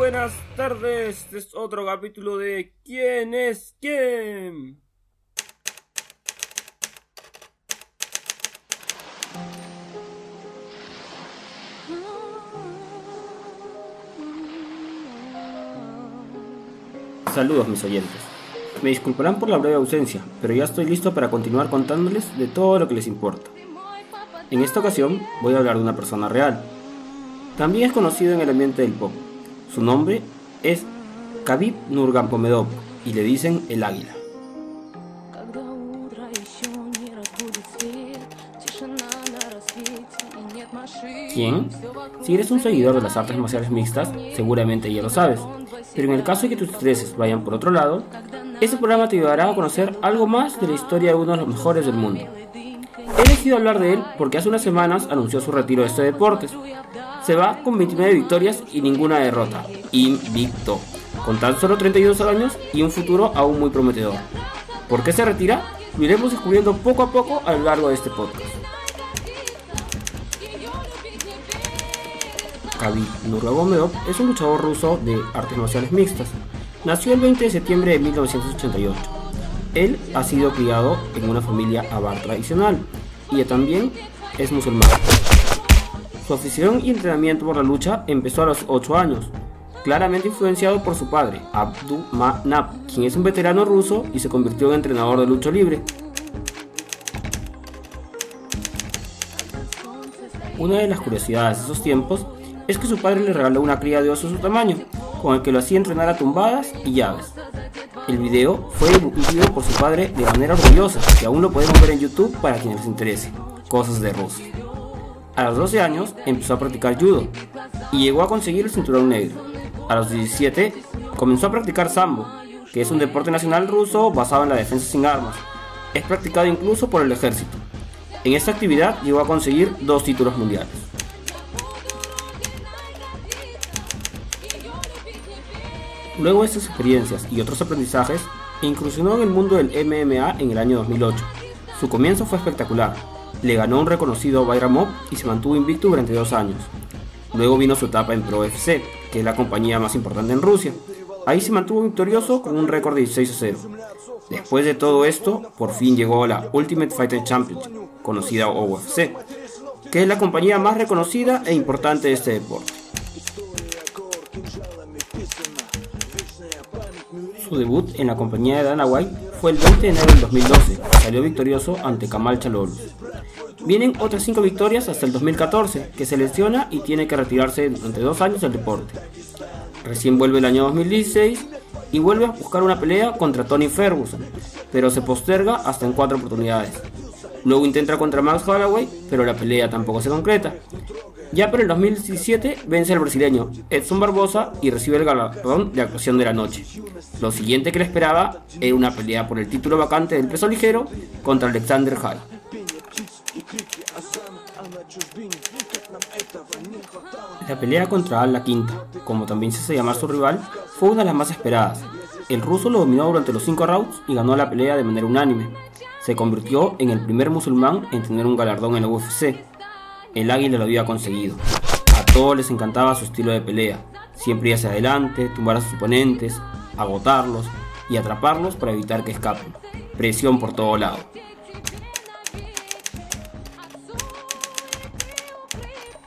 buenas tardes. Este es otro capítulo de ¿Quién es quién? Saludos mis oyentes. Me disculparán por la breve ausencia, pero ya estoy listo para continuar contándoles de todo lo que les importa. En esta ocasión voy a hablar de una persona real. También es conocido en el ambiente del pop. Su nombre es Khabib Nurmagomedov y le dicen el águila. ¿Quién? Si eres un seguidor de las artes marciales mixtas, seguramente ya lo sabes. Pero en el caso de que tus intereses vayan por otro lado, este programa te ayudará a conocer algo más de la historia de uno de los mejores del mundo. He elegido hablar de él porque hace unas semanas anunció su retiro de este deporte. Se va con 29 victorias y ninguna derrota, invicto, con tan solo 32 años y un futuro aún muy prometedor. ¿Por qué se retira? Lo iremos descubriendo poco a poco a lo largo de este podcast. Khabib Nurmagomedov es un luchador ruso de artes marciales mixtas. Nació el 20 de septiembre de 1988. Él ha sido criado en una familia avar tradicional y también es musulmán. Su afición y entrenamiento por la lucha empezó a los 8 años, claramente influenciado por su padre, Abdulmanap, quien es un veterano ruso y se convirtió en entrenador de lucha libre. Una de las curiosidades de esos tiempos es que su padre le regaló una cría de oso de su tamaño, con el que lo hacía entrenar a tumbadas y llaves. El video fue difundido por su padre de manera orgullosa, que aún lo podemos ver en YouTube para quienes les interese. Cosas de Rusia. A los 12 años empezó a practicar judo y llegó a conseguir el cinturón negro. A los 17 comenzó a practicar sambo, que es un deporte nacional ruso basado en la defensa sin armas. Es practicado incluso por el ejército. En esta actividad llegó a conseguir dos títulos mundiales. Luego de estas experiencias y otros aprendizajes, incursionó en el mundo del MMA en el año 2008. Su comienzo fue espectacular. Le ganó un reconocido Bayramov y se mantuvo invicto durante dos años. Luego vino su etapa en Pro FC, que es la compañía más importante en Rusia. Ahí se mantuvo victorioso con un récord de 16 a 0. Después de todo esto, por fin llegó a la Ultimate Fighter Championship, conocida UFC, que es la compañía más reconocida e importante de este deporte. Su debut en la compañía de Dana White fue el 20 de enero del 2012. Salió victorioso ante Kamal Chalolu. Vienen otras 5 victorias hasta el 2014, que se lesiona y tiene que retirarse durante dos años del deporte. Recién vuelve el año 2016 y vuelve a buscar una pelea contra Tony Ferguson, pero se posterga hasta en cuatro oportunidades. Luego intenta contra Max Holloway, pero la pelea tampoco se concreta. Ya para el 2017 vence al brasileño Edson Barbosa y recibe el galardón de actuación de la noche. Lo siguiente que le esperaba era una pelea por el título vacante del peso ligero contra Alexander Hall. La pelea contra Al La Quinta, como también se hace llamar su rival, fue una de las más esperadas. El ruso lo dominó durante los 5 rounds y ganó la pelea de manera unánime. Se convirtió en el primer musulmán en tener un galardón en la UFC, el águila lo había conseguido. A todos les encantaba su estilo de pelea. Siempre ir hacia adelante, tumbar a sus oponentes, agotarlos y atraparlos para evitar que escapen. Presión por todo lado.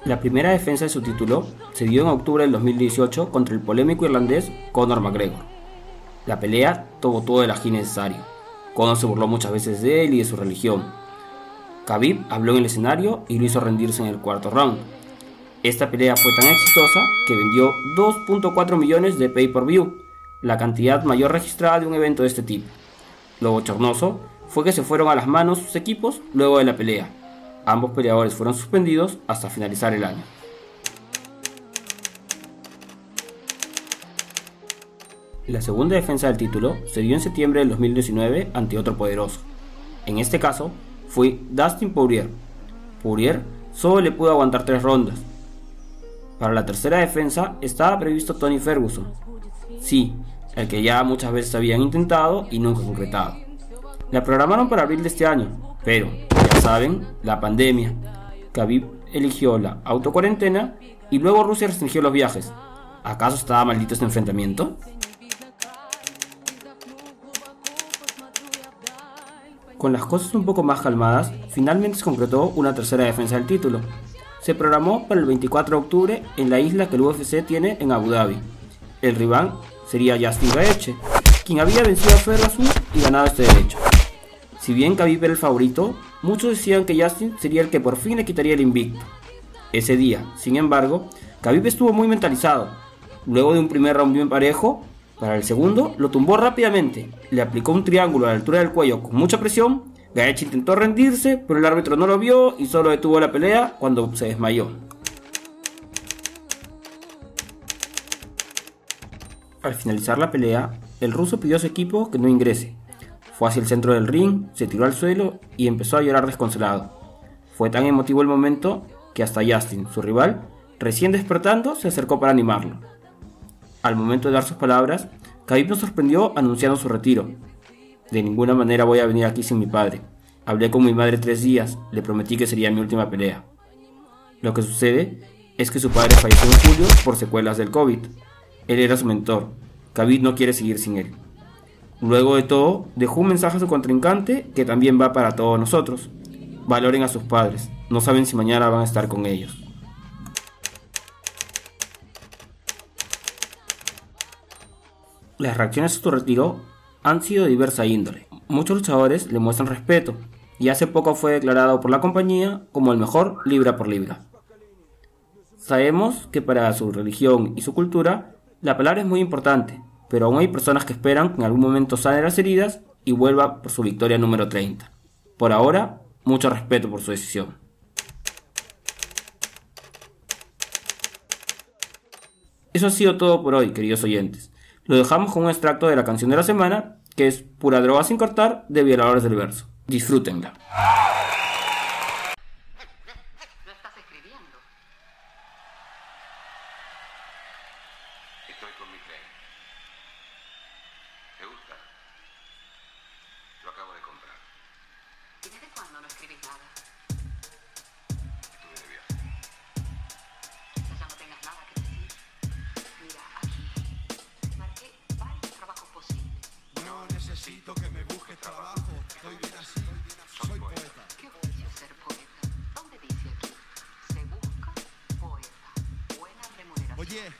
La primera defensa de su título se dio en octubre del 2018 contra el polémico irlandés Conor McGregor. La pelea tuvo todo el ají necesario. Conor se burló muchas veces de él y de su religión, Khabib habló en el escenario y lo hizo rendirse en el cuarto round. Esta pelea fue tan exitosa que vendió 2.4 millones de pay-per-view, la cantidad mayor registrada de un evento de este tipo. Lo bochornoso fue que se fueron a las manos sus equipos luego de la pelea. Ambos peleadores fueron suspendidos hasta finalizar el año. La segunda defensa del título se dio en septiembre del 2019 ante otro poderoso. En este caso, fue Dustin Poirier. Poirier solo le pudo aguantar tres rondas. Para la tercera defensa estaba previsto Tony Ferguson. Sí, el que ya muchas veces habían intentado y nunca concretado. La programaron para abril de este año, pero, saben, la pandemia. Khabib eligió la autocuarentena y luego Rusia restringió los viajes. ¿Acaso estaba maldito este enfrentamiento? Con las cosas un poco más calmadas, finalmente se concretó una tercera defensa del título. Se programó para el 24 de octubre en la isla que el UFC tiene en Abu Dhabi. El rival sería Justin Gaethje, quien había vencido a Ferguson y ganado este derecho. Si bien Khabib era el favorito, muchos decían que Justin sería el que por fin le quitaría el invicto. Ese día, sin embargo, Khabib estuvo muy mentalizado. Luego de un primer round bien parejo, para el segundo, lo tumbó rápidamente, le aplicó un triángulo a la altura del cuello con mucha presión. Gaethje intentó rendirse, pero el árbitro no lo vio y solo detuvo la pelea cuando se desmayó. Al finalizar la pelea, el ruso pidió a su equipo que no ingrese. Hacia el centro del ring, se tiró al suelo y empezó a llorar desconsolado. Fue tan emotivo el momento que hasta Justin, su rival, recién despertando, se acercó para animarlo. Al momento de dar sus palabras, Khabib nos sorprendió anunciando su retiro. De ninguna manera voy a venir aquí sin mi padre. Hablé con mi madre tres días, le prometí que sería mi última pelea. Lo que sucede es que su padre falleció en julio por secuelas del COVID. Él era su mentor. Khabib no quiere seguir sin él. Luego de todo, dejó un mensaje a su contrincante que también va para todos nosotros. Valoren a sus padres, no saben si mañana van a estar con ellos. Las reacciones a su retiro han sido de diversa índole. Muchos luchadores le muestran respeto y hace poco fue declarado por la compañía como el mejor libra por libra. Sabemos que para su religión y su cultura la palabra es muy importante, pero aún hay personas que esperan que en algún momento sane las heridas y vuelva por su victoria número 30. Por ahora, mucho respeto por su decisión. Eso ha sido todo por hoy, queridos oyentes. Lo dejamos con un extracto de la canción de la semana, que es Pura droga sin cortar de Violadores del Verso. Disfrútenla. Oye.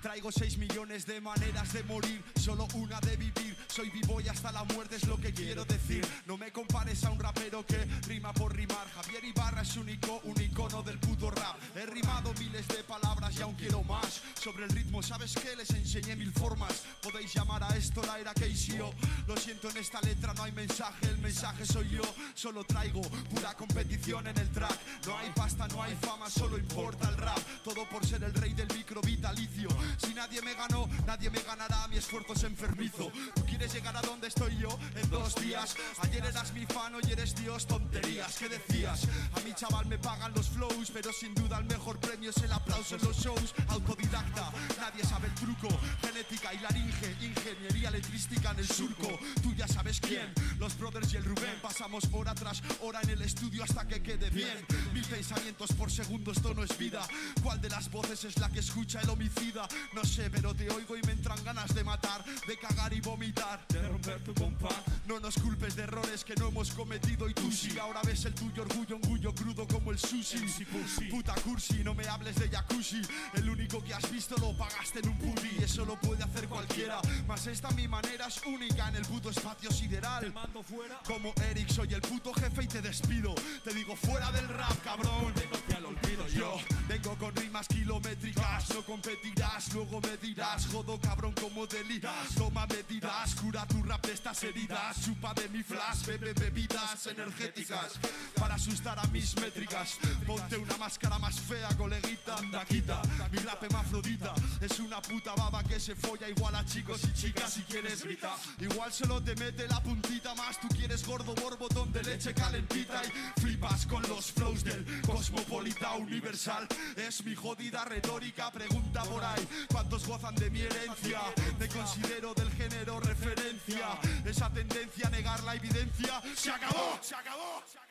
Traigo 6 millones de maneras de morir, solo una de vivir. Soy vivo y hasta la muerte es lo que quiero decir. No me compares a un rapero que rima por rimar. Javier Ibarra es único, un icono del puto rap. He rimado miles de palabras y aún quiero más. Sobre el ritmo, ¿sabes qué? Les enseñé mil formas. Podéis llamar a esto la era KCO. Lo siento, en esta letra no hay mensaje, el mensaje soy yo. Solo traigo pura competición en el track. No hay pasta, no hay fama, solo importa el rap. Todo por ser el rey del micro vitalicio. Si nadie me ganó, nadie me ganará. Mi esfuerzo es enfermizo. ¿Tú quieres llegar a donde estoy yo en dos días? Ayer eras mi fan, hoy eres Dios. Tonterías, ¿qué decías? A mi chaval me pagan los flows, pero sin duda el mejor premio es el aplauso en los shows. Autodidacta, nadie sabe el truco. Genética y laringe, ingeniería letrística en el surco. Tú ya sabes quién, los brothers y el Rubén. Pasamos hora tras hora en el estudio hasta que quede bien. Mil pensamientos por segundo, esto no es vida. ¿Cuál de las voces es la que escucha el homicida? No sé, pero te oigo y me entran ganas de matar, de cagar y vomitar, de romper tu compás. No nos culpes de errores que no hemos cometido y tú sí. Ahora ves el tuyo orgullo, orgullo crudo como el sushi. Puta cursi, no me hables de jacuzzi. El único que has visto lo pagaste en un pudi. Eso lo puede hacer cualquiera. Mas esta mi manera es única en el puto espacio sideral. Te mando fuera. Como Eric, soy el puto jefe y te despido. Te digo fuera del rap, cabrón. Te al olvido yo. Vengo con rimas kilométricas. No competirás, luego me dirás. Jodo cabrón como deliras. Toma medidas, cura tu rap de estas heridas. Chupa de mi flash, bebe bebidas energéticas. Para asustar a mis métricas. Ponte una máscara más fea, coleguita. Anda, quita. Mi rap hermafrodita. Es una puta baba que se folla igual a chicos y chicas. Si quieres grita. Igual solo te mete la puntita más. Tú quieres gordo borbotón de leche calentita. Y flipas con los flows del cosmopolita universal. Es mi jodida retórica. Pregunta por ahí. ¿Cuántos gozan de mi herencia? Me considero del género referencia. Esa tendencia a negar la evidencia. Se acabó, se acabó. Se acabó.